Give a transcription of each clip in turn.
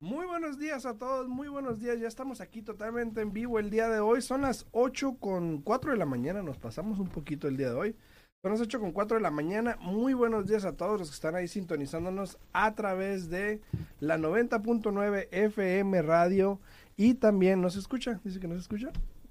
Muy buenos días a todos, muy buenos días. Ya estamos aquí totalmente en vivo el día de hoy. Son las 8 con 4 de la mañana, nos pasamos un poquito el día de hoy. Son las 8 con 4 de la mañana. Muy buenos días a todos los que están ahí sintonizándonos a través de la 90.9 FM Radio. Y también nos escucha, dice que nos escucha.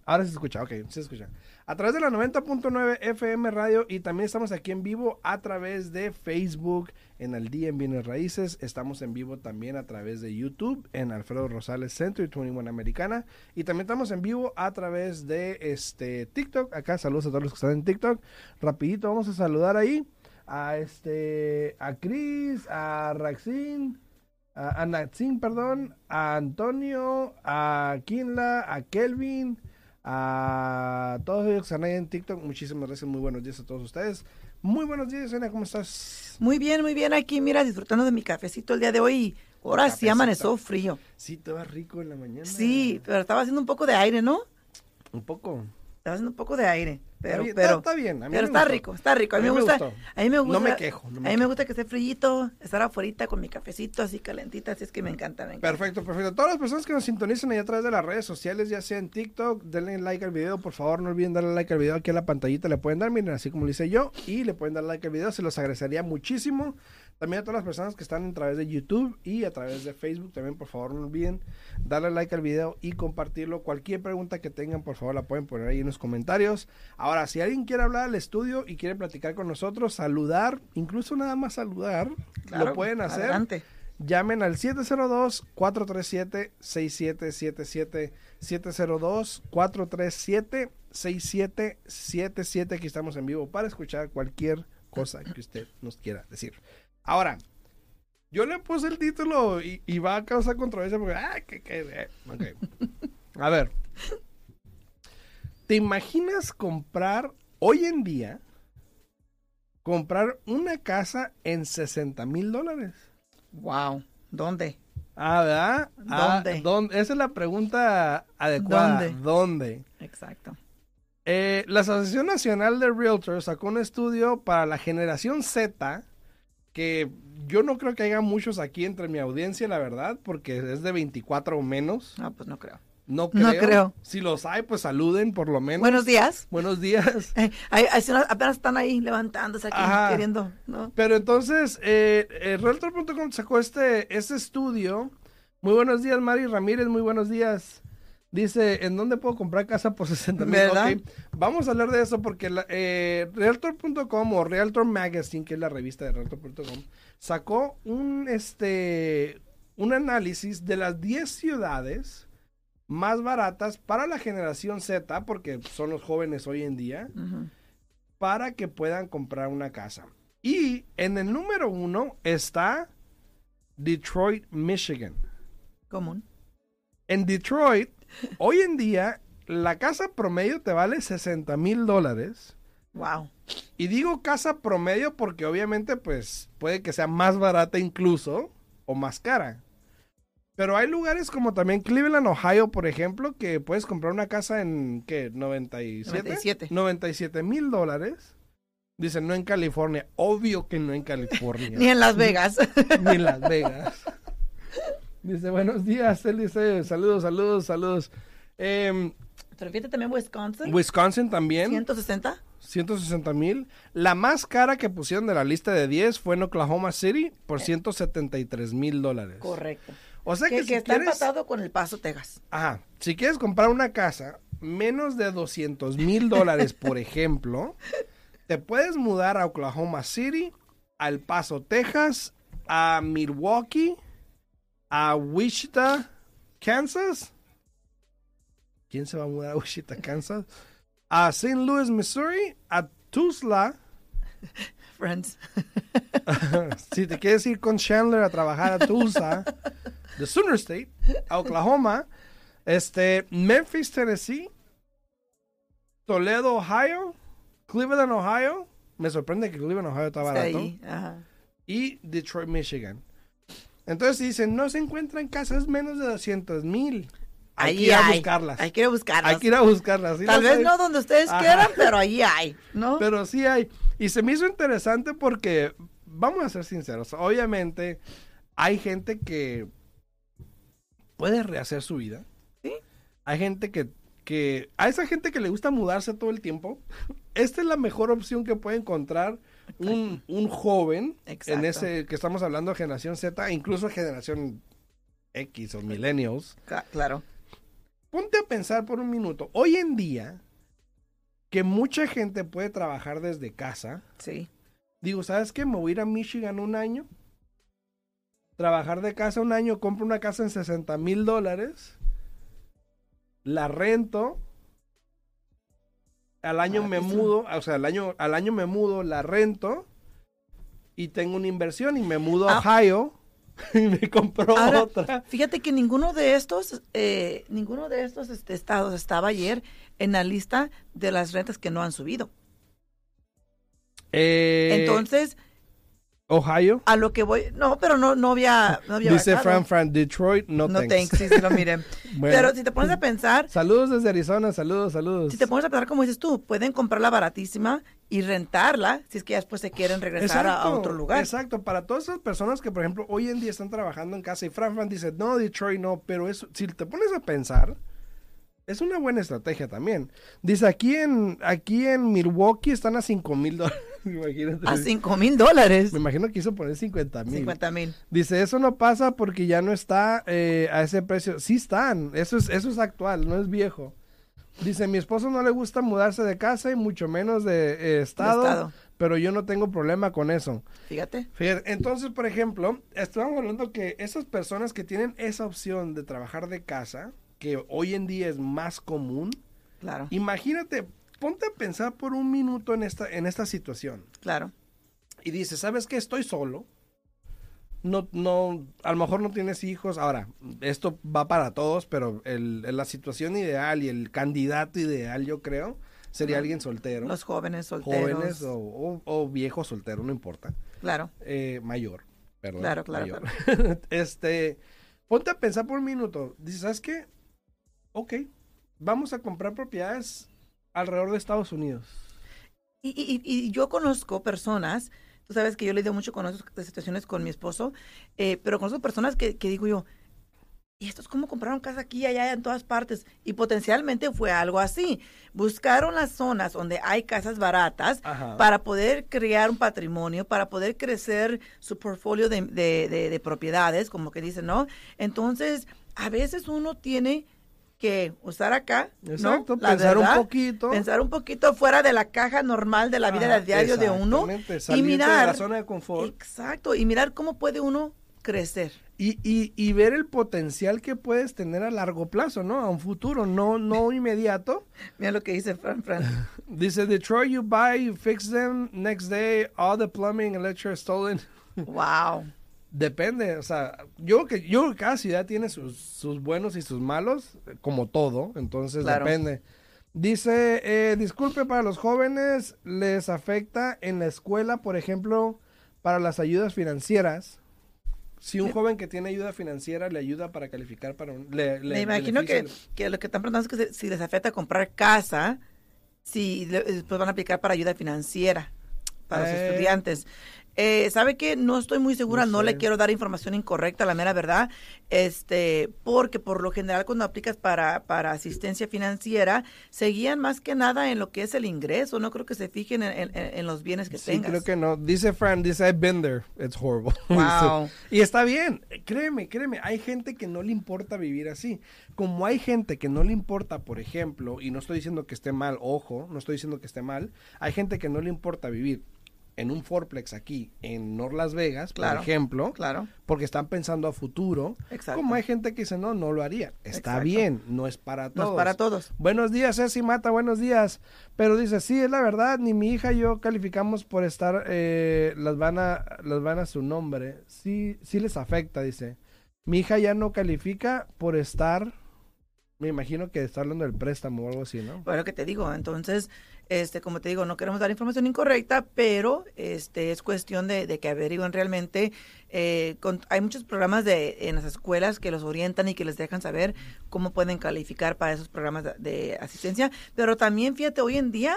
Ahora se escucha, ok, se escucha. A través de la 90.9 FM Radio y también estamos aquí en vivo a través de Facebook en El Día en Bienes Raíces. Estamos en vivo también a través de YouTube en Alfredo Rosales Centro y 21 Americana. Y también estamos en vivo a través de este TikTok. Acá saludos a todos los que están en TikTok. Rapidito vamos a saludar ahí a este a Chris, a Raxin, a, a Natsin, perdón, a Antonio, a Kinla, a Kelvin a todos ellos que están ahí en TikTok, muchísimas gracias, muy buenos días a todos ustedes. Muy buenos días, Sonia, ¿cómo estás? Muy bien, muy bien, aquí, mira, disfrutando de mi cafecito el día de hoy. Ahora sí amaneció frío. Sí, va rico en la mañana. Sí, pero estaba haciendo un poco de aire, ¿no? Un poco. Estaba haciendo un poco de aire. Pero, bien, pero, está- está bien, a mí pero está gustó. rico, está rico. A mí, me me gusta, gustó. a mí me gusta. No me quejo, no me a mí me gusta que esté frillito, estar afuera con mi cafecito así calentita, así es que me encanta, me encanta. Perfecto, perfecto. Todas las personas que nos sintonizan ahí a través de las redes sociales, ya sea en TikTok, denle like al video, por favor, no olviden darle like al video aquí a la pantallita, le pueden dar, miren, así como lo hice yo, y le pueden dar like al video, se los agradecería muchísimo. También a todas las personas que están a través de YouTube y a través de Facebook, también por favor no olviden darle like al video y compartirlo. Cualquier pregunta que tengan, por favor, la pueden poner ahí en los comentarios. Ahora, si alguien quiere hablar al estudio y quiere platicar con nosotros, saludar, incluso nada más saludar, Claro, lo pueden hacer. Adelante. Llamen al 702-437-6777. 702-437-6777. Aquí estamos en vivo para escuchar cualquier cosa que usted nos quiera decir. Ahora, yo le puse el título y, y va a causar controversia porque. ah, que- que- eh. A ver. ¿Te imaginas comprar hoy en día? Comprar una casa en 60 mil dólares. Wow. ¿Dónde? Ah, ¿verdad? Ah, ¿Dónde? ¿dónde? Esa es la pregunta adecuada. ¿Dónde? ¿Dónde? Exacto. Eh, la Asociación Nacional de Realtors sacó un estudio para la generación Z que yo no creo que haya muchos aquí entre mi audiencia, la verdad, porque es de 24 o menos. No, pues no creo. No creo. No creo. Si los hay, pues saluden por lo menos. Buenos días. Buenos días. Eh, apenas están ahí levantándose aquí, Ajá. queriendo, ¿no? Pero entonces, eh, eh, Realtor.com sacó este, este estudio. Muy buenos días, Mari Ramírez, muy buenos días. Dice, ¿en dónde puedo comprar casa por 60 mil? ¿Verdad? Ok, Vamos a hablar de eso porque la- eh, Realtor.com o Realtor Magazine, que es la revista de Realtor.com, sacó un, este, un análisis de las 10 ciudades más baratas para la generación Z, porque son los jóvenes hoy en día para que puedan comprar una casa. Y en el número uno está Detroit, Michigan. Común. En Detroit, hoy en día, la casa promedio te vale 60 mil dólares. Wow. Y digo casa promedio porque obviamente pues puede que sea más barata incluso o más cara. Pero hay lugares como también Cleveland, Ohio, por ejemplo, que puedes comprar una casa en, ¿qué? 97. 97. 97 mil dólares. Dicen, no en California. Obvio que no en California. Ni en Las Vegas. Ni en Las Vegas. Dice, buenos días. Él dice, saludos, saludos, saludos. Em, ¿Te refieres también Wisconsin? Wisconsin también. 160. 160 mil. La más cara que pusieron de la lista de 10 fue en Oklahoma City por 173 mil dólares. Correcto. O sea que, que, si que está quieres, empatado con el Paso, Texas. ajá, si quieres comprar una casa menos de 200 mil dólares, por ejemplo, te puedes mudar a Oklahoma City, a El Paso, Texas, a Milwaukee, a Wichita, Kansas. ¿Quién se va a mudar a Wichita, Kansas? A St. Louis, Missouri, a Tulsa. Friends. si te quieres ir con Chandler a trabajar a Tulsa, de Sooner State, a Oklahoma, este, Memphis, Tennessee, Toledo, Ohio, Cleveland, Ohio. Me sorprende que Cleveland, Ohio está Está barato. ahí. Ajá. Y Detroit, Michigan. Entonces dicen, no se encuentran casas menos de 200 mil. Hay que ir a hay. buscarlas. Hay que ir a buscarlas. Hay que ir a buscarlas. sí Tal vez hay. no donde ustedes Ajá. quieran, pero ahí hay, ¿no? Pero sí hay. Y se me hizo interesante porque, vamos a ser sinceros, obviamente hay gente que puede rehacer su vida. Sí. Hay gente que, que, a esa gente que le gusta mudarse todo el tiempo, esta es la mejor opción que puede encontrar un, un joven en ese que estamos hablando de generación Z, incluso generación X o millennials. Claro. Ponte a pensar por un minuto. Hoy en día, que mucha gente puede trabajar desde casa, Sí. digo, ¿sabes qué? Me voy a ir a Michigan un año, trabajar de casa un año, compro una casa en 60 mil dólares, la rento, al año me Baratísimo. mudo, o sea, al año, al año me mudo, la rento y tengo una inversión y me mudo a Ah. Ohio y me compro Ahora, otra. Fíjate que ninguno de estos, eh, ninguno de estos este, estados estaba ayer en la lista de las rentas que no han subido. Eh, Entonces, Ohio. a lo que voy, no, pero no, no había, no había Dice bajado. Fran Fran, Detroit, no, No thanks. thanks, sí, sí lo. Bueno. Pero si te pones a pensar, Saludos desde Arizona, saludos, saludos. si te pones a pensar como dices tú, pueden comprarla baratísima y rentarla si es que ya después se quieren regresar a- a, otro lugar. Exacto, para todas esas personas que, por ejemplo, hoy en día están trabajando en casa y Fran Fran dice, no, Detroit no, pero eso, si te pones a pensar, es una buena estrategia también. Dice, aquí en, aquí en Milwaukee están a 5 mil dólares. Imagínate. A cinco mil dólares. Me imagino que quiso poner 50 mil. 50 mil. Dice, eso no pasa porque ya no está eh, a ese precio. Sí están, eso es, eso es actual, no es viejo. Dice, mi esposo no le gusta mudarse de casa y mucho menos de eh, estado, estado. pero yo no tengo problema con eso. Fíjate. Fíjate, entonces, por ejemplo, estamos hablando que esas personas que tienen esa opción de trabajar de casa, que hoy en día es más común, Claro, imagínate, ponte a pensar por un minuto en esta, en esta situación claro. y dice, ¿sabes qué? Estoy solo. No, no, a lo mejor no tienes hijos. Ahora, esto va para todos, pero el, la situación ideal y el candidato ideal, yo creo, sería alguien soltero. Los jóvenes solteros. jóvenes o, o, o viejo soltero, no importa. Claro, Eh, mayor, perdón. Claro, claro, mayor. este, ponte a pensar por un minuto. Dices, ¿sabes qué? Ok, vamos a comprar propiedades alrededor de Estados Unidos. Y, y- y yo conozco personas, tú sabes que yo lidio mucho con esas situaciones con mi esposo, eh, pero conozco personas que, que digo yo, ¿y estos cómo compraron casa aquí, allá, en todas partes? Y potencialmente fue algo así. Buscaron las zonas donde hay casas baratas Ajá. para poder crear un patrimonio, para poder crecer su portfolio de, de- de- de propiedades, como que dicen, ¿no? Entonces, a veces uno tiene que usar acá, ¿no? La pensar un poquito. Pensar un poquito fuera de la caja normal de la vida Ajá, de diario de uno y mirar de la zona de confort exacto y mirar cómo puede uno crecer y, y, y ver el potencial que puedes tener a largo plazo, ¿no? A un futuro, no, no inmediato. mira lo que dice Fran Fran Dice, Detroit, you buy, you fix them, next day, all the plumbing, electric stolen. wow Depende, o sea, yo que yo creo que cada ciudad tiene sus, sus buenos y sus malos, como todo, entonces Claro. depende. Dice, eh, disculpe para los jóvenes, les afecta en la escuela, por ejemplo, para las ayudas financieras. Si un Sí. joven que tiene ayuda financiera le ayuda para calificar para un... le- le me imagino que, que lo que están preguntando es que si les afecta comprar casa si después van a aplicar para ayuda financiera para los Eh. estudiantes Eh, ¿Sabe qué? No estoy muy segura, No no, le quiero dar información incorrecta, la mera verdad, este, porque por lo general cuando aplicas para, para asistencia financiera, se guían más que nada en lo que es el ingreso, no creo que se fijen en, en- en los bienes que Sí, tengas. creo que no. Dice Fran, dice, I've been there. It's horrible. Wow. y está bien. Créeme, créeme. Hay gente que no le importa vivir así. Como hay gente que no le importa, por ejemplo, y no estoy diciendo que esté mal, ojo, no estoy diciendo que esté mal. Hay gente que no le importa vivir en un fourplex aquí en North Las Vegas, Claro. por ejemplo, Claro, porque están pensando a futuro. exacto. Como hay gente que dice, no, no lo haría. Está Exacto. bien, no es para No todos. es para todos. Buenos días, Ceci Mata, buenos días. Pero dice, sí, es la verdad, ni mi hija y yo calificamos por estar, eh, las van a, las van a su nombre. Sí, sí les afecta, dice. Mi hija ya no califica por estar, me imagino que está hablando del préstamo o algo así, ¿no? Bueno, que te digo, entonces, este, como te digo, no queremos dar información incorrecta, pero este es cuestión de, de que averigüen realmente. eh, con- hay muchos programas de, en las escuelas que los orientan y que les dejan saber cómo pueden calificar para esos programas de, de asistencia, pero también, fíjate, hoy en día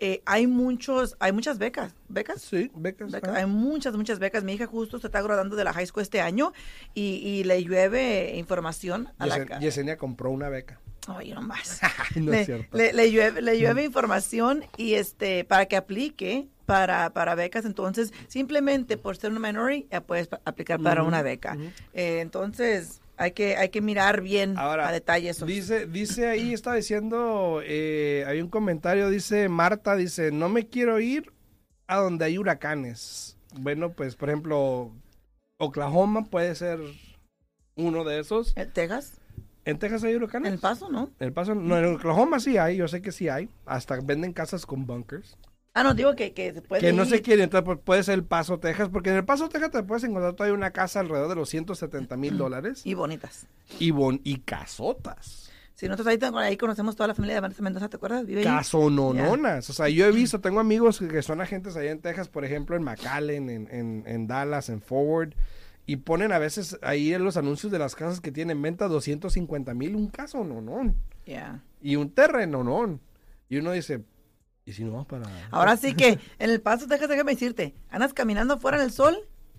eh, hay muchos, hay muchas becas, becas. Sí, becas. Hay muchas, muchas becas. Mi hija justo se está graduando de la high school este año y, y le llueve información a la Yesen- ca- Yesenia compró una beca. Ay, no más. no le, es cierto. le- le llueve, le llueve información y este para que aplique para, para becas. Entonces, simplemente por ser un minority, ya puedes aplicar para una beca. Eh, entonces, hay que, hay que mirar bien Ahora, a detalle eso. Dice, dice ahí, está diciendo, eh, hay un comentario, dice Marta, dice, no me quiero ir a donde hay huracanes. Bueno, pues, por ejemplo, Oklahoma puede ser uno de esos. ¿En Texas? ¿En Texas hay huracanes? ¿En El Paso, no? En El Paso, no, en Oklahoma sí hay, yo sé que sí hay. Hasta venden casas con bunkers. Ah, no, digo que, que se puede Que no ir. se quiere, pues, puede ser El Paso, Texas, porque en El Paso, Texas te puedes encontrar todavía una casa alrededor de los 170 mil dólares Y bonitas. y, bon y casotas. Sí, nosotros ahí, conocemos toda la familia de Vanessa Mendoza, ¿te acuerdas? Vive. Casonononas. O sea, yo he visto, tengo amigos que son agentes allá en Texas, por ejemplo, en McAllen, en, en, en Dallas, en Forward, y ponen a veces ahí en los anuncios de las casas que tienen venta 250 mil, un caso no, Yeah. y un terreno no. Y uno dice, ¿y si no vamos para...? Ahora sí que en El Paso, Texas, déjame decirte, andas caminando fuera en el sol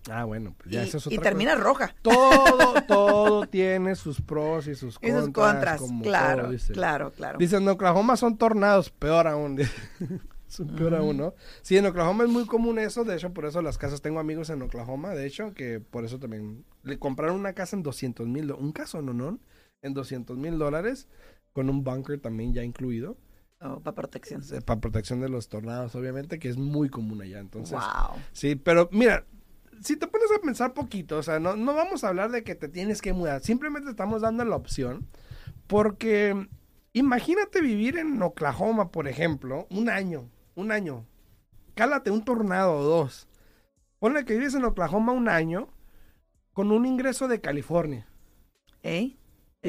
Ah, bueno, pues y, ya eso es y termina cosa. roja. Todo, todo tiene sus pros y sus Y contras. sus contras, claro, todo, dice. claro, claro. Dicen, en Oklahoma son tornados, peor aún. es un peor aún, ¿no? Sí, en Oklahoma es muy común eso, de hecho, por eso las casas, tengo amigos en Oklahoma, de hecho, que por eso también le compraron una casa en 200 mil, un caso, ¿no? ¿no? En 200 mil dólares, con un bunker también ya incluido, Oh, para protección. eh, para protección de los tornados, obviamente, que es muy común allá, entonces... wow. Sí, pero mira, si te pones a pensar poquito, o sea, no, no vamos a hablar de que te tienes que mudar, simplemente estamos dando la opción, porque imagínate vivir en Oklahoma, por ejemplo, un año, un año, cálate un tornado o dos, ponle que vives en Oklahoma un año con un ingreso de California, ¿Eh?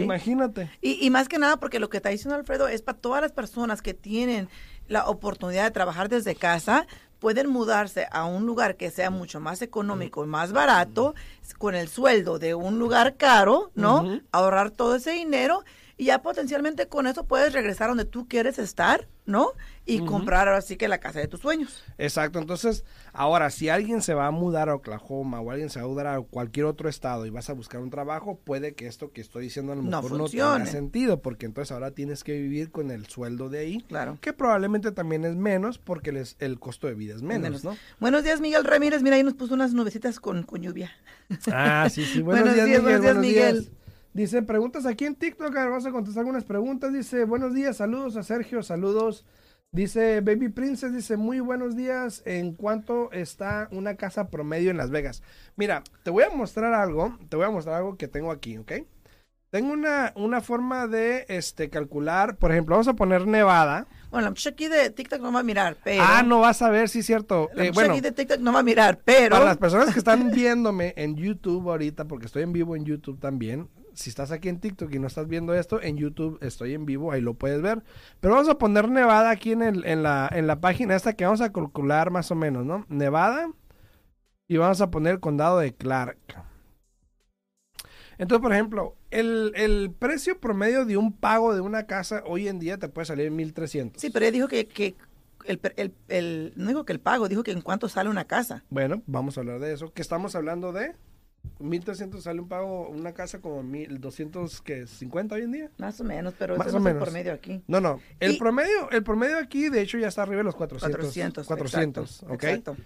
¿Eh? imagínate. Y, y más que nada porque lo que está diciendo Alfredo es para todas las personas que tienen la oportunidad de trabajar desde casa, pueden mudarse a un lugar que sea mucho más económico y más barato, con el sueldo de un lugar caro, ¿no? Ahorrar todo ese dinero y ya potencialmente con eso puedes regresar donde tú quieres estar, ¿no? Y comprar ahora sí que la casa de tus sueños. Exacto, entonces, ahora, si alguien se va a mudar a Oklahoma o alguien se va a mudar a cualquier otro estado y vas a buscar un trabajo, puede que esto que estoy diciendo a lo No mejor no, funcione. tenga sentido, porque entonces ahora tienes que vivir con el sueldo de ahí, Claro. que probablemente también es menos porque les- el costo de vida es menos, Menos. ¿no? Buenos días, Miguel Ramírez. Mira, ahí nos puso unas nubecitas con, con lluvia. Ah, sí, sí. Buenos, Buenos días, días, Miguel. buenos días, días. Dice, preguntas aquí en TikTok. A ver, vamos a contestar algunas preguntas. Dice, buenos días, saludos a Sergio, saludos. Dice, Baby Princess, dice, muy buenos días. ¿En cuánto está una casa promedio en Las Vegas? Mira, te voy a mostrar algo. Te voy a mostrar algo que tengo aquí, ¿ok? Tengo una, una forma de este, calcular. Por ejemplo, vamos a poner Nevada. Bueno, la muchacha aquí de TikTok no va a mirar, pero... Ah, no vas a ver, sí, cierto. La Eh, bueno, aquí de TikTok no va a mirar, pero... Para las personas que están viéndome en YouTube ahorita, porque estoy en vivo en YouTube también, si estás aquí en TikTok y no estás viendo esto, en YouTube estoy en vivo, ahí lo puedes ver. Pero vamos a poner Nevada aquí en, el, en, la, en la página esta que vamos a calcular más o menos, ¿no? Nevada y vamos a poner el condado de Clark. Entonces, por ejemplo, el, el precio promedio de un pago de una casa hoy en día te puede salir en 1300. Sí, pero ella dijo que, que el, el, el- no dijo que el pago, dijo que en cuánto sale una casa. Bueno, vamos a hablar de eso. ¿Qué estamos hablando de? 1300 sale un pago, una casa como 1250 hoy en día. Más o menos, pero Más eso o no es el menos. por medio aquí. No, no. El Y- promedio, el promedio aquí, de hecho, ya está arriba de los 400. 400. 400, exacto, ¿ok? Exacto.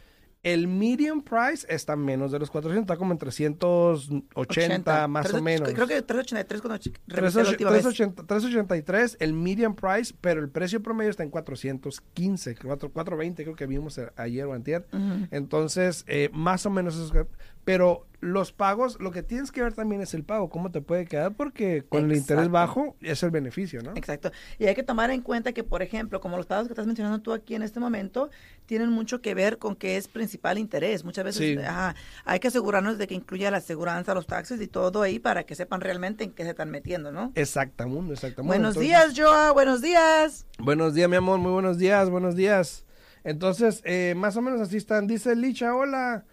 El medium price está menos de los 400, está como en 380 más o Tres- menos. Creo que 383 cuando ch- revisé la última vez. 380 383 el medium price, pero el precio promedio está en 415, 4, 420 creo que vimos ayer o antier. Ujú. Entonces, eh, más o menos eso. Pero los pagos, lo que tienes que ver también es el pago, cómo te puede quedar, porque con el interés bajo es el beneficio, ¿no? Exacto. Y hay que tomar en cuenta que, por ejemplo, como los pagos que estás mencionando tú aquí en este momento, tienen mucho que ver con qué es principal interés. Muchas veces Sí. ajá, hay que asegurarnos de que incluya la aseguranza, los taxes y todo ahí para que sepan realmente en qué se están metiendo, ¿no? Exactamente, exactamente. Buenos Entonces, días, Joa. Buenos días. Buenos días, mi amor, muy buenos días, buenos días. Entonces, eh, más o menos así están. Dice Licha, hola,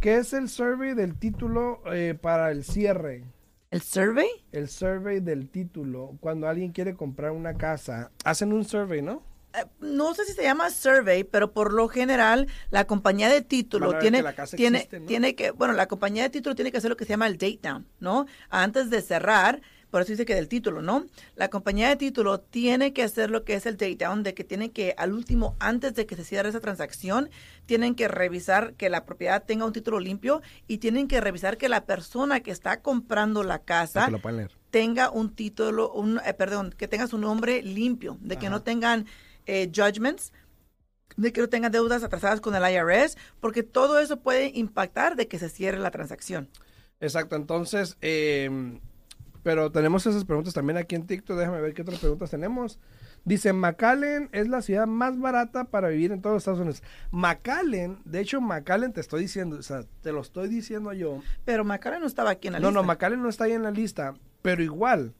¿qué es el survey del título eh, para el cierre? ¿El survey? El survey del título, cuando alguien quiere comprar una casa, hacen un survey, ¿no? no sé si se llama survey, pero por lo general la compañía de título tiene, que la casa tiene, existe, ¿no? tiene que, bueno, la compañía de título tiene que hacer lo que se llama el date down, ¿no? Antes de cerrar, por eso dice que del título, ¿no? La compañía de título tiene que hacer lo que es el date down, de que tienen que, al último, antes de que se cierre esa transacción, tienen que revisar que la propiedad tenga un título limpio y tienen que revisar que la persona que está comprando la casa lo leer. tenga un título, un, eh, perdón, que tenga su nombre limpio, de que Ajá. no tengan eh, judgments, de que no tengan deudas atrasadas con el IRS, porque todo eso puede impactar de que se cierre la transacción. Exacto, entonces, eh, pero tenemos esas preguntas también aquí en TikTok. Déjame ver qué otras preguntas tenemos. Dice, McAllen es la ciudad más barata para vivir en todos los Estados Unidos. McAllen, de hecho, McAllen te estoy diciendo, o sea, te lo estoy diciendo yo. Pero Macara no estaba aquí en la No, lista. no, McAllen no está ahí en la lista, pero igual.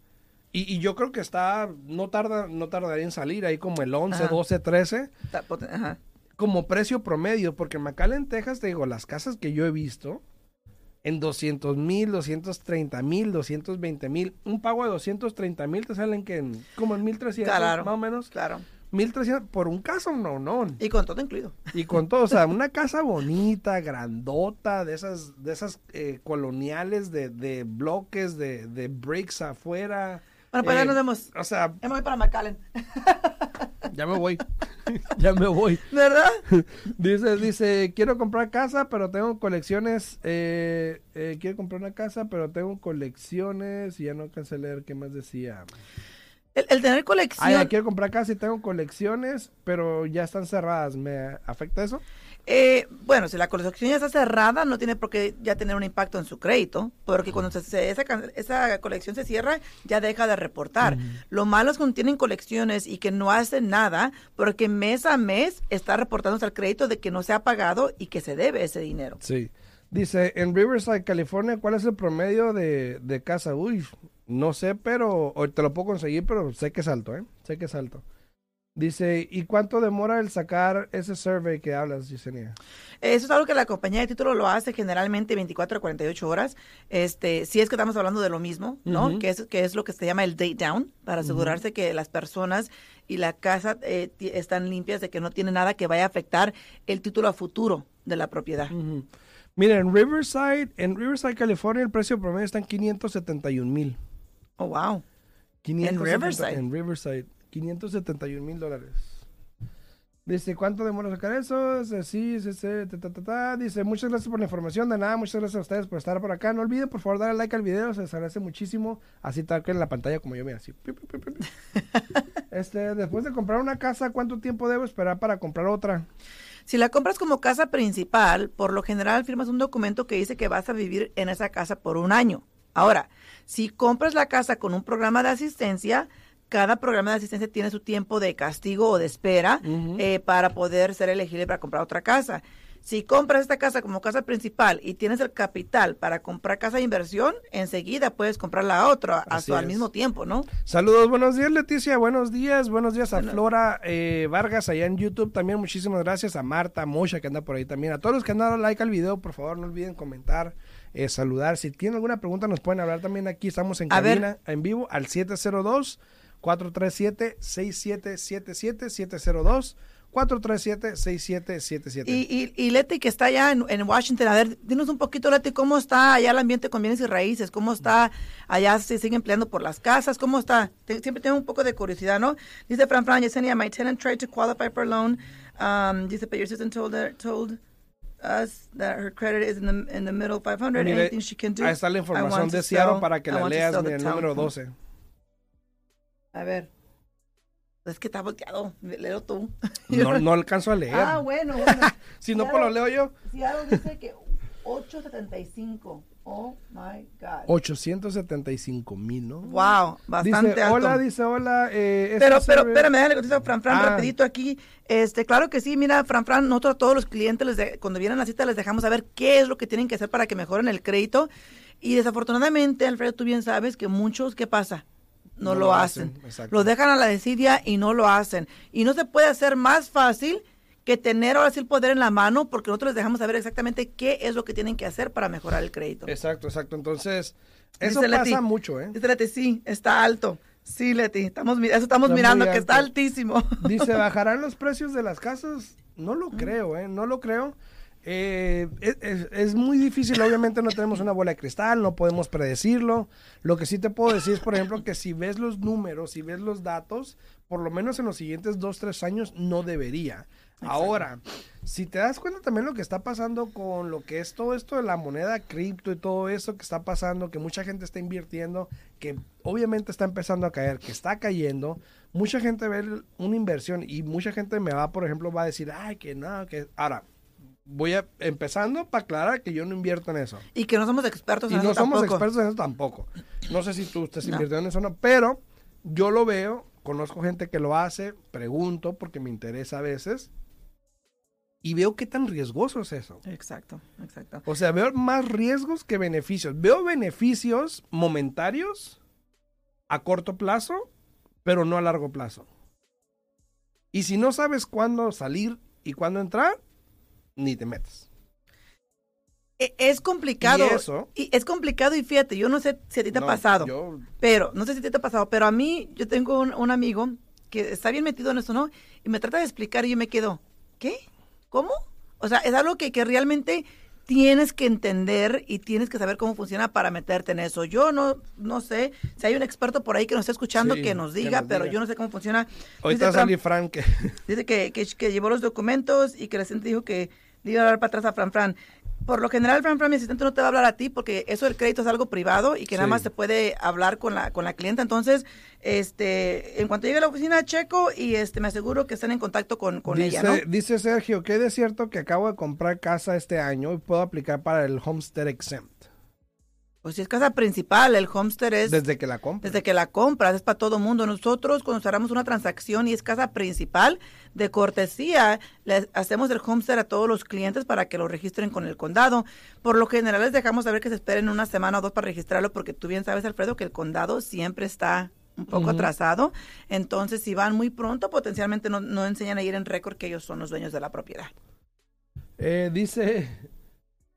Y, y yo creo que está, no tarda, no tardaría en salir ahí como el 11, Ajá. 12, 13, Está poten- ajá. como precio promedio, porque en McAllen, Texas, te digo, las casas que yo he visto, en 200 mil, 230 mil, 220 mil, un pago de 230 mil te salen que en, como en 1300, Claro. más o menos, Claro. 1300 por un caso, no, no. Y con todo incluido. Y con todo, o sea, una casa bonita, grandota, de esas, de esas eh, coloniales de, de bloques, de, de bricks afuera. Bueno, pues Eh, ya nos vemos. O sea, Ya me voy para McAllen. ya me voy. ya me voy. ¿Verdad? Dice, dice, quiero comprar casa, pero tengo colecciones. Eh, eh, quiero comprar una casa, pero tengo colecciones. Y ya no alcancé a leer qué más decía. El, el tener colección. Ah, quiero comprar casa y tengo colecciones, pero ya están cerradas. ¿Me afecta eso? Eh, bueno, si la colección ya está cerrada, no tiene por qué ya tener un impacto en su crédito, porque cuando se- se- esa, esa colección se cierra, ya deja de reportar. Lo malo es cuando tienen colecciones y que no hacen nada, porque mes a mes está reportándose al crédito de que no se ha pagado y que se debe ese dinero. Sí. Dice, en Riverside, California, ¿cuál es el promedio de, de casa? Uy, no sé, pero te lo puedo conseguir, pero sé que es alto, ¿eh? Sé que es alto. Dice, ¿y cuánto demora el sacar ese survey que hablas, Yesenia? Eso es algo que la compañía de título lo hace generalmente 24 a 48 horas. Este, si es que estamos hablando de lo mismo, ¿no? Que, es, que es lo que se llama el date down, para asegurarse que las personas y la casa eh, están limpias, de que no tiene nada que vaya a afectar el título a futuro de la propiedad. Ujú. Mira, en Riverside, en Riverside, California, el precio promedio está en 571 mil. Oh, wow. 570 Riverside? En Riverside, 571 mil dólares. Dice, ¿cuánto demora sacar eso? Dice, sí, sí, sí, ta, ta, ta, ta. Dice, muchas gracias por la información. De nada, muchas gracias a ustedes por estar por acá. No olviden, por favor, darle like al video. Se les agradece muchísimo. Así tal que en la pantalla como yo, mira, así. Este, después de comprar una casa, ¿cuánto tiempo debo esperar para comprar otra? Si la compras como casa principal, por lo general firmas un documento que dice que vas a vivir en esa casa por un año. Ahora, si compras la casa con un programa de asistencia, cada programa de asistencia tiene su tiempo de castigo o de espera eh, para poder ser elegible para comprar otra casa. Si compras esta casa como casa principal y tienes el capital para comprar casa de inversión, enseguida puedes comprar la otra a Así su- al mismo tiempo, ¿no? Saludos, buenos días Leticia, buenos días, buenos días a Bueno. Flora eh, Vargas allá en YouTube también, muchísimas gracias a Marta Mocha que anda por ahí también, a todos los que han dado like al video, por favor no olviden comentar, eh, saludar, si tienen alguna pregunta nos pueden hablar también aquí, estamos en cabina, en vivo, al 702 437 6777 702 437 6777 Y, y, y Leti, que está allá en, en Washington, a ver, dinos un poquito, Leti, ¿cómo está allá el ambiente con bienes y raíces? ¿Cómo está allá? ¿Se siguen peleando por las casas? ¿Cómo está? Te- siempre tengo un poco de curiosidad, ¿no? Dice Fran Fran, Yesenia, my tenant tried to qualify for a loan. Um, dice, but your assistant told, her, told us that her credit is in the, in the middle 500. Mire, Anything she can do? ahí está la información de Seattle para que I la leas, the el número townhome. 12. A ver. Es que está volteado. Léelo tú. No, no alcanzo a leer. Ah, bueno, bueno. si no, pues lo leo yo. Seattle dice que 875. Oh my God. 875 mil, ¿no? Wow, bastante Dice, alto. hola, dice, hola. Eh, pero, pero, survey- espérame, déjale contestar a Fran Fran Ah. rapidito aquí. Este, claro que sí, mira, Fran Fran, nosotros a todos los clientes, les de- cuando vienen a la cita, les dejamos saber qué es lo que tienen que hacer para que mejoren el crédito. Y desafortunadamente, Alfredo, tú bien sabes que muchos, ¿qué pasa? No, lo, hacen. exacto. Lo dejan a la desidia y no lo hacen. Y no se puede hacer más fácil que tener ahora sí el poder en la mano, porque nosotros les dejamos saber exactamente qué es lo que tienen que hacer para mejorar el crédito. Exacto, exacto. Entonces, eso Dice pasa Leti, mucho, ¿eh? Dice Leti, sí, está alto. Sí, Leti, estamos, eso estamos Está mirando, que está altísimo. Dice, ¿bajarán los precios de las casas? No lo creo, ¿eh? No lo creo. Eh, es, es- muy difícil, obviamente no tenemos una bola de cristal, no podemos predecirlo. Lo que sí te puedo decir es, por ejemplo, que si ves los números, si ves los datos, por lo menos en los siguientes dos, tres años no debería. Ahora, si te das cuenta también lo que está pasando con lo que es todo esto de la moneda cripto y todo eso que está pasando, que mucha gente está invirtiendo, que obviamente está empezando a caer, que está cayendo, mucha gente ve una inversión y mucha gente me va, por ejemplo, va a decir, ay, que no, que... Ahora, voy a, empezando para aclarar que yo no invierto en eso. Y que no somos expertos Y en no eso somos tampoco. expertos en eso tampoco. No sé si tú estés No. invirtiendo en eso o no, pero yo lo veo, conozco gente que lo hace, pregunto porque me interesa a veces y veo qué tan riesgoso es eso. Exacto, exacto. O sea, veo más riesgos que beneficios. Veo beneficios momentarios a corto plazo, pero no a largo plazo. Y si no sabes cuándo salir y cuándo entrar, ni te metes. E- Es complicado. Y eso- Y es complicado y fíjate, yo no sé si a ti te No, ha pasado. yo- Pero, no sé si a ti te ha pasado, pero a mí, yo tengo un, un amigo que está bien metido en eso, ¿no? Y me trata de explicar y yo me quedo, ¿qué? ¿Cómo? O sea, es algo que, que realmente tienes que entender y tienes que saber cómo funciona para meterte en eso. Yo no, no sé si hay un experto por ahí que nos está escuchando Sí, que nos que diga, nos pero diga. yo no sé cómo funciona. Ahorita Dice Frank. Dice que, que, que llevó los documentos y que el asistente dijo que le iba a dar para atrás a Fran Fran. Por lo general, Fran Fran, mi asistente no te va a hablar a ti porque eso del crédito es algo privado y que nada más se puede hablar con la, con la clienta. Entonces, este, en cuanto llegue a la oficina, checo y este, me aseguro que estén en contacto con, con dice, ella, ¿no? dice Sergio, que es cierto que acabo de comprar casa este año y puedo aplicar para el Homestead Exempt. Pues si es casa principal, el homestead es... Desde que la compro. Desde que la compras, es para todo mundo. Nosotros, cuando cerramos una transacción y es casa principal, de cortesía, le hacemos el homestead a todos los clientes para que lo registren con el condado. Por lo general, les dejamos saber que se esperen una semana o dos para registrarlo, porque tú bien sabes, Alfredo, que el condado siempre está un poco atrasado. Entonces, si van muy pronto, potencialmente no, no enseñan a ir en récord que ellos son los dueños de la propiedad. Eh, dice,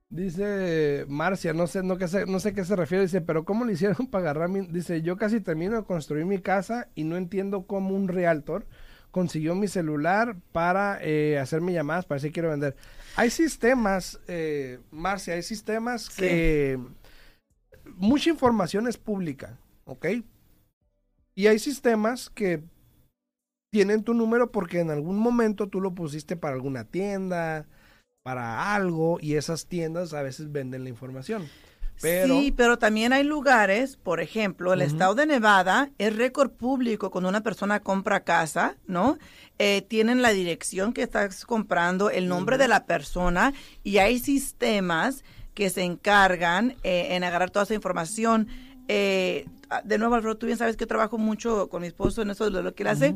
dice Marcia, no sé, no, qué se- no sé qué se refiere, dice, pero ¿cómo le hicieron para agarrar mi-?" Dice, yo casi termino de construir mi casa y no entiendo cómo un realtor consiguió mi celular para eh, hacerme llamadas para si quiero vender. Hay sistemas, eh, Marcia, hay sistemas Sí. que mucha información es pública, ¿ok? Y hay sistemas que tienen tu número porque en algún momento tú lo pusiste para alguna tienda, para algo, y esas tiendas a veces venden la información. Pero, Sí, pero también hay lugares, por ejemplo, el estado de Nevada es récord público cuando una persona compra casa, ¿no? Eh, tienen la dirección que estás comprando, el nombre de la persona y hay sistemas que se encargan eh, en agarrar toda esa información. Eh, de nuevo, Alfredo, tú bien sabes que yo trabajo mucho con mi esposo en eso de lo que él hace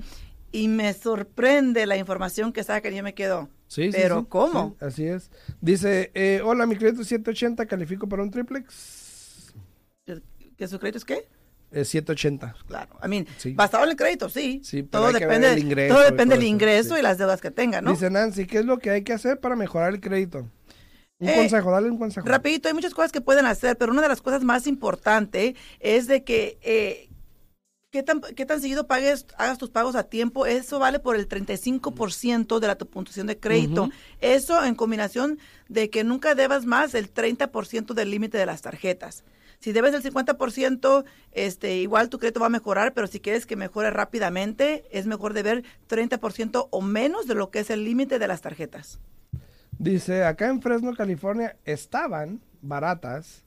y me sorprende la información que saca y yo me quedo. Sí, pero sí, ¿cómo? sí, así es. Dice, eh, hola, mi crédito es 780, califico para un triplex. ¿Que su crédito es qué? Es 780. Claro, I mean, Sí. basado en el crédito, sí. Sí, pero todo depende, el ingreso todo depende del eso, ingreso y las deudas que tenga, ¿no? Dice Nancy, ¿qué es lo que hay que hacer para mejorar el crédito? Un Eh, consejo, dale un consejo. Rapidito, hay muchas cosas que pueden hacer, pero una de las cosas más importantes es de que eh, qué tan, qué tan seguido pagues, hagas tus pagos a tiempo, eso vale por el 35% de la tu puntuación de crédito. Eso en combinación de que nunca debas más del 30% del límite de las tarjetas. Si debes el 50%, este, igual tu crédito va a mejorar, pero si quieres que mejore rápidamente, es mejor deber 30% o menos de lo que es el límite de las tarjetas. Dice, acá en Fresno, California, estaban baratas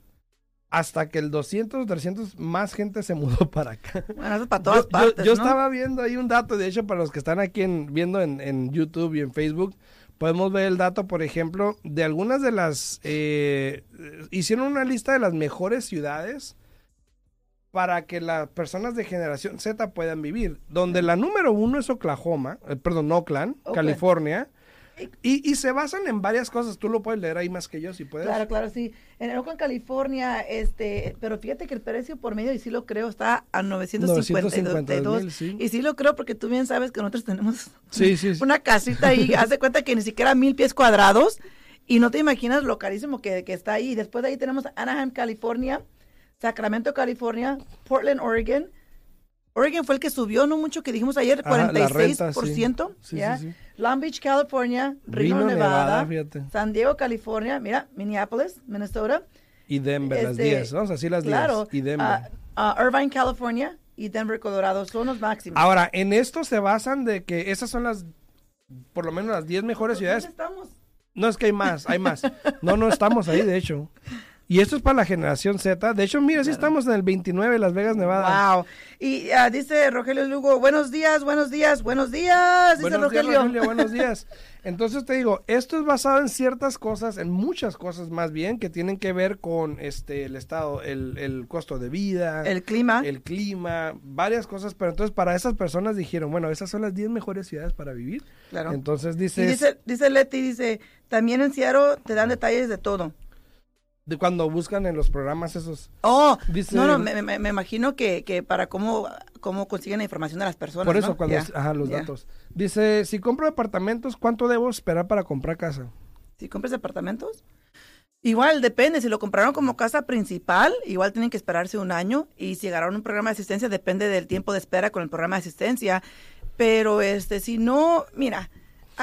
hasta que el 200, 300 más gente se mudó para acá. Bueno, eso es para todas yo, partes, yo ¿no? estaba viendo ahí un dato, de hecho, para los que están aquí en- viendo en, en YouTube y en Facebook, podemos ver el dato, por ejemplo, de algunas de las... eh, hicieron una lista de las mejores ciudades para que las personas de generación Z puedan vivir. Donde la número uno es Oklahoma, eh, perdón, Oakland, Oakland. California. Y, y se basan en varias cosas. Tú lo puedes leer ahí más que yo, si puedes. Claro, claro, sí. En Oakland, California, este, pero fíjate que el precio por medio, y sí lo creo, está a 952. 952,000, sí. Y sí lo creo porque tú bien sabes que nosotros tenemos Sí, sí, sí. una casita ahí, haz de cuenta que ni siquiera mil pies cuadrados, y no te imaginas lo carísimo que, que está ahí. Después de ahí tenemos Anaheim, California, Sacramento, California, Portland, Oregon, Oregon fue el que subió, no mucho que dijimos ayer, Ajá, la renta, 46%. sí. Sí, ¿ya? sí, sí. Long Beach, California, Reno, Nevada. San Diego, California, mira, Minneapolis, Minnesota. Y Denver, las Este, 10. Vamos a decir las 10. Claro. Y Denver. Irvine, California y Denver, Colorado son los máximos. Ahora, en esto se basan de que esas son las, por lo menos las 10 mejores ¿Dónde ciudades. estamos? No, es que hay más, hay más. No, no estamos ahí, de hecho. Y esto es para la generación Z. De hecho, mira, sí estamos en el 29, Las Vegas, Nevada. Wow. Y ah, dice Rogelio Lugo, buenos días, buenos días, buenos días, dice Buenos días, Rogelio. Rogelio, buenos días. Entonces te digo, esto es basado en ciertas cosas, en muchas cosas más bien, que tienen que ver con este el estado, el, el costo de vida, El clima. el clima, varias cosas. Pero entonces para esas personas dijeron, bueno, esas son las 10 mejores ciudades para vivir. Claro. Entonces y dices, dice, dice Leti, dice, también en Seattle te dan detalles de todo. De cuando buscan en los programas esos. Oh, Dice- no, no, me, me- me imagino que, que para cómo, cómo consiguen la información de las personas. Por eso, ¿no? cuando, ajá, los datos. Dice, si compro departamentos, ¿cuánto debo esperar para comprar casa? Si compras departamentos, igual depende. Si lo compraron como casa principal, igual tienen que esperarse un año. Y si agarraron un programa de asistencia, depende del tiempo de espera con el programa de asistencia. Pero este, si no, mira,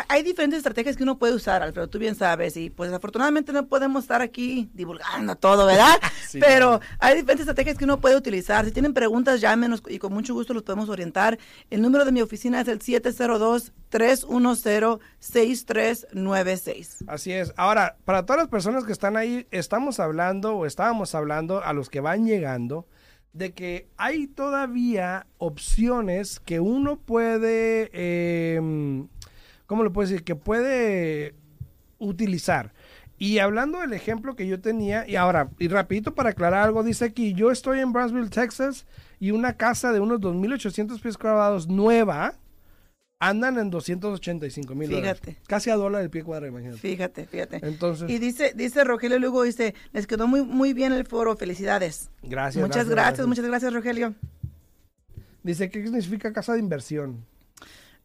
hay diferentes estrategias que uno puede usar, Alfredo, tú bien sabes. Y pues afortunadamente no podemos estar aquí divulgando todo, ¿verdad? Sí, Pero hay diferentes estrategias que uno puede utilizar. Si tienen preguntas, llámenos y con mucho gusto los podemos orientar. El número de mi oficina es el 702-310-6396. Así es. Ahora, para todas las personas que están ahí, estamos hablando o estábamos hablando a los que van llegando de que hay todavía opciones que uno puede, eh, ¿cómo lo puedo decir? Que puede utilizar. Y hablando del ejemplo que yo tenía, y ahora, y rapidito para aclarar algo, dice aquí, yo estoy en Brownsville, Texas, y una casa de unos 2.800 pies cuadrados nueva, andan en 285 mil dólares. Fíjate. Casi a dólar el pie cuadrado, imagínate. Fíjate, fíjate. Entonces, Y dice, dice Rogelio Lugo, dice, les quedó muy, muy bien el foro, felicidades. gracias. muchas gracias, muchas gracias Rogelio. Dice, ¿qué significa casa de inversión?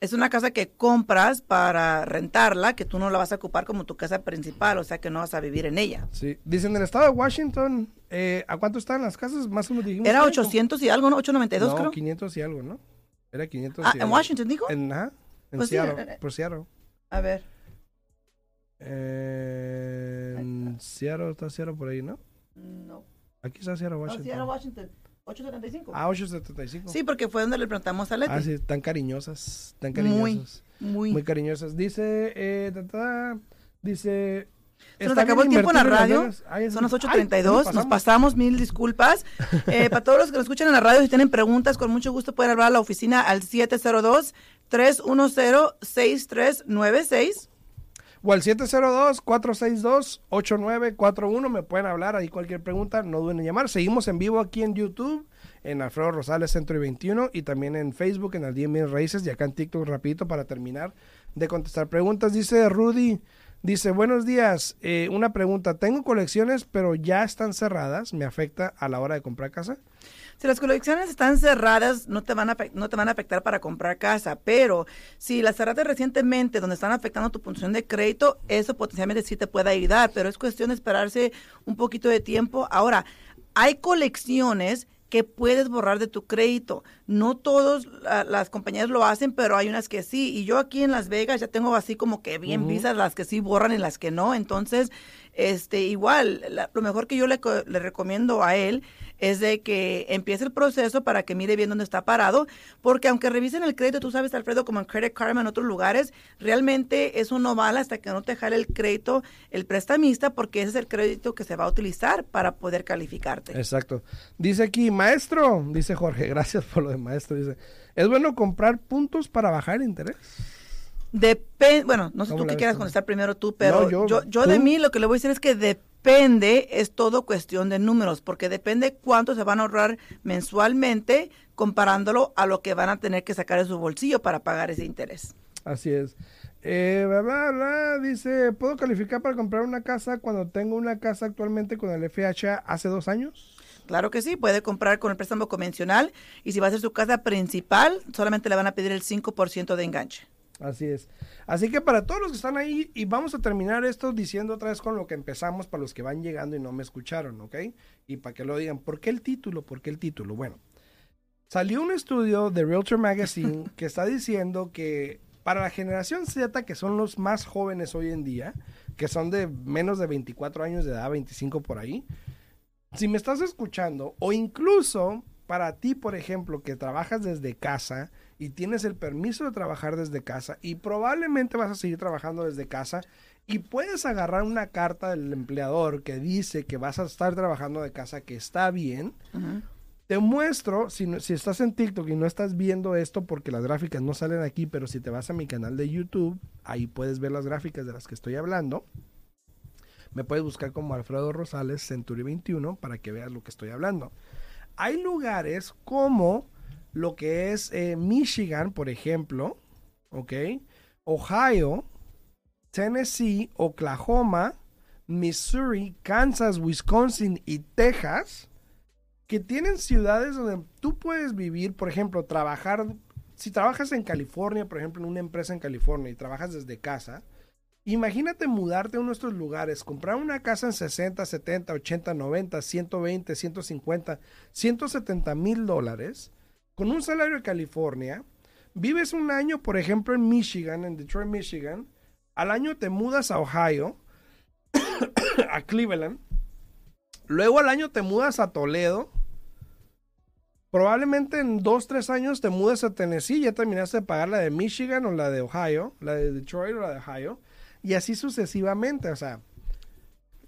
Es una casa que compras para rentarla, que tú no la vas a ocupar como tu casa principal, o sea que no vas a vivir en ella. Sí. Dice, en el estado de Washington, eh, ¿a cuánto están las casas? Más o menos dijimos. Era que 800 y algo, ¿no? 892 no, creo. 500 y algo, ¿no? Era 500 Ah, y ¿en algo. Washington dijo? En, ajá, en Pues Seattle, eh, eh. por Seattle. A ver, Eh, en Seattle, está Seattle por ahí, ¿no? no. Aquí está Seattle, Washington. era Washington. 875. Ah, 875. Sí, porque fue donde le preguntamos a Leti. Ah, sí, tan cariñosas, tan Muy, cariñosas. muy. Muy cariñosas. Dice, eh, ta, ta, dice... Se nos ¿está acabó el tiempo en la radio. Ay, Son las ay, 8.32. nos Nos pasamos. pasamos mil disculpas. Eh, para todos los que nos escuchan en la radio, si tienen preguntas, con mucho gusto pueden hablar a la oficina al 702-310-6396. O al 702-462-8941 me pueden hablar ahí cualquier pregunta, no duden en llamar. Seguimos en vivo aquí en YouTube, en Alfredo Rosales Centro y 21 y también en Facebook, en Aldía Bien Raíces y acá en TikTok rapidito para terminar de contestar preguntas. Dice Rudy, dice, buenos días, eh, una pregunta, tengo colecciones pero ya están cerradas, ¿me afecta a la hora de comprar casa? Si las colecciones están cerradas, no te, van a, no te van a afectar para comprar casa, pero si las cerraste recientemente, donde están afectando tu puntuación de crédito, eso potencialmente sí te puede ayudar, pero es cuestión de esperarse un poquito de tiempo. Ahora, hay colecciones que puedes borrar de tu crédito. No todas las compañías lo hacen, pero hay unas que sí. Y yo aquí en Las Vegas ya tengo así como que bien Ujú. visas las que sí borran y las que no. Entonces, este, igual, la- lo mejor que yo le, le recomiendo a él es de que empiece el proceso para que mire bien dónde está parado, porque aunque revisen el crédito, tú sabes, Alfredo, como en Credit Karma en otros lugares, realmente eso no vale hasta que no te jale el crédito el prestamista, porque ese es el crédito que se va a utilizar para poder calificarte. Exacto. Dice aquí, maestro, dice Jorge, gracias por lo de maestro, dice, ¿es bueno comprar puntos para bajar el interés? Depende, bueno, no sé ¿Cómo tú qué quieras tú? contestar primero tú, pero No, yo- yo, yo, de mí lo que le voy a decir es que depende, es todo cuestión de números, porque depende cuánto se van a ahorrar mensualmente comparándolo a lo que van a tener que sacar de su bolsillo para pagar ese interés. Así es. Eh, bla, bla, bla, dice, ¿puedo calificar para comprar una casa cuando tengo una casa actualmente con el FHA hace dos años? Claro que sí, puede comprar con el préstamo convencional y si va a ser su casa principal, solamente le van a pedir el 5% de enganche. Así es. Así que para todos los que están ahí, y vamos a terminar esto diciendo otra vez con lo que empezamos para los que van llegando y no me escucharon, ¿ok? Y para que lo digan, ¿por qué el título? ¿Por qué el título? Bueno, Salió un estudio de Realtor Magazine que está diciendo que para la generación Z, que son los más jóvenes hoy en día, que son de menos de 24 años de edad, 25 por ahí, si me estás escuchando, o incluso para ti, por ejemplo, que trabajas desde casa y tienes el permiso de trabajar desde casa y probablemente vas a seguir trabajando desde casa y puedes agarrar una carta del empleador que dice que vas a estar trabajando de casa, que está bien. Te muestro, si, si estás en TikTok y no estás viendo esto porque las gráficas no salen aquí, pero si te vas a mi canal de YouTube, ahí puedes ver las gráficas de las que estoy hablando. Me puedes buscar como Alfredo Rosales Century 21 para que veas lo que estoy hablando. Hay lugares como lo que es eh, Michigan, por ejemplo, ¿ok? Ohio, Tennessee, Oklahoma, Missouri, Kansas, Wisconsin y Texas, que tienen ciudades donde tú puedes vivir, por ejemplo, trabajar, si trabajas en California, por ejemplo, en una empresa en California y trabajas desde casa, imagínate mudarte a estos lugares, comprar una casa en 60, 70, 80, 90, 120, 150, 170 mil dólares, con un salario de California, vives un año, por ejemplo, en Michigan, en Detroit, Michigan, al año te mudas a Ohio, a Cleveland. Luego al año te mudas a Toledo. Probablemente en dos, tres años te mudas a Tennessee. Ya terminaste de pagar la de Michigan o la de Ohio, la de Detroit o la de Ohio. Y así sucesivamente, o sea.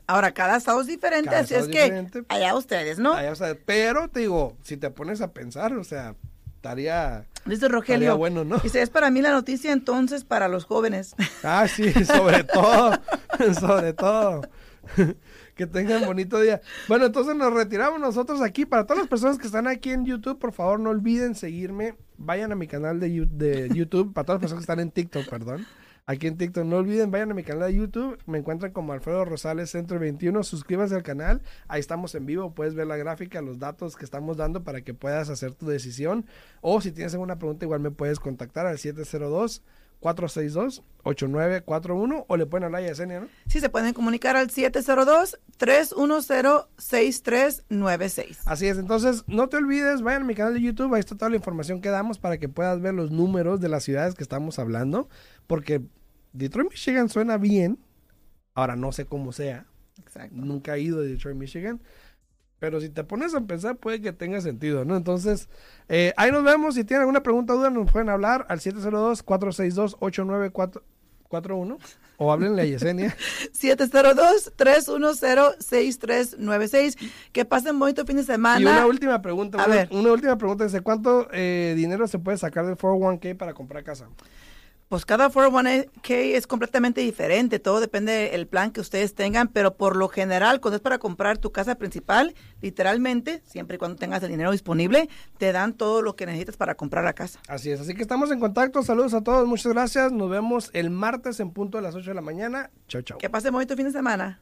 Ahora, cada estado es diferente, Cada así es que allá ustedes, ¿no? allá, o sea, pero te digo, si te pones a pensar, o sea, estaría, Dice estaría Rogelio. bueno, ¿no? Dice, es para mí la noticia entonces para los jóvenes. Ah, sí, sobre todo, sobre todo. Que tengan bonito día. Bueno, entonces nos retiramos nosotros aquí. Para todas las personas que están aquí en YouTube, por favor, no olviden seguirme. Vayan a mi canal de, de YouTube. Para todas las personas que están en TikTok, perdón. Aquí en TikTok, no olviden, vayan a mi canal de YouTube. Me encuentran como Alfredo Rosales Centro 21. Suscríbanse al canal. Ahí estamos en vivo. Puedes ver la gráfica, los datos que estamos dando para que puedas hacer tu decisión. O si tienes alguna pregunta, igual me puedes contactar al 702 462-8941 o le pueden hablar a Yesenia, ¿no? Sí, se pueden comunicar al 702-310-6396. Así es, entonces no te olvides, vayan a mi canal de YouTube, ahí está toda la información que damos para que puedas ver los números de las ciudades que estamos hablando, porque Detroit, Michigan suena bien, ahora no sé cómo sea, Exacto. nunca he ido a Detroit, Michigan, pero si te pones a pensar puede que tenga sentido, ¿no? Entonces, eh, ahí nos vemos, si tienen alguna pregunta o duda nos pueden hablar al 702-462-8941 o háblenle a Yesenia. 702-310-6396. Que pasen bonito fin de semana. Y una última pregunta, A una, ver. una última pregunta, ¿desde cuánto eh, dinero se puede sacar del 401k para comprar casa? Pues cada 401k es completamente diferente, todo depende del plan que ustedes tengan, pero por lo general, cuando es para comprar tu casa principal, literalmente, siempre y cuando tengas el dinero disponible, te dan todo lo que necesitas para comprar la casa. Así es, así que estamos en contacto, saludos a todos, muchas gracias, nos vemos el martes en punto de las 8 de la mañana, chao chao. Que pasen bonito fin de semana.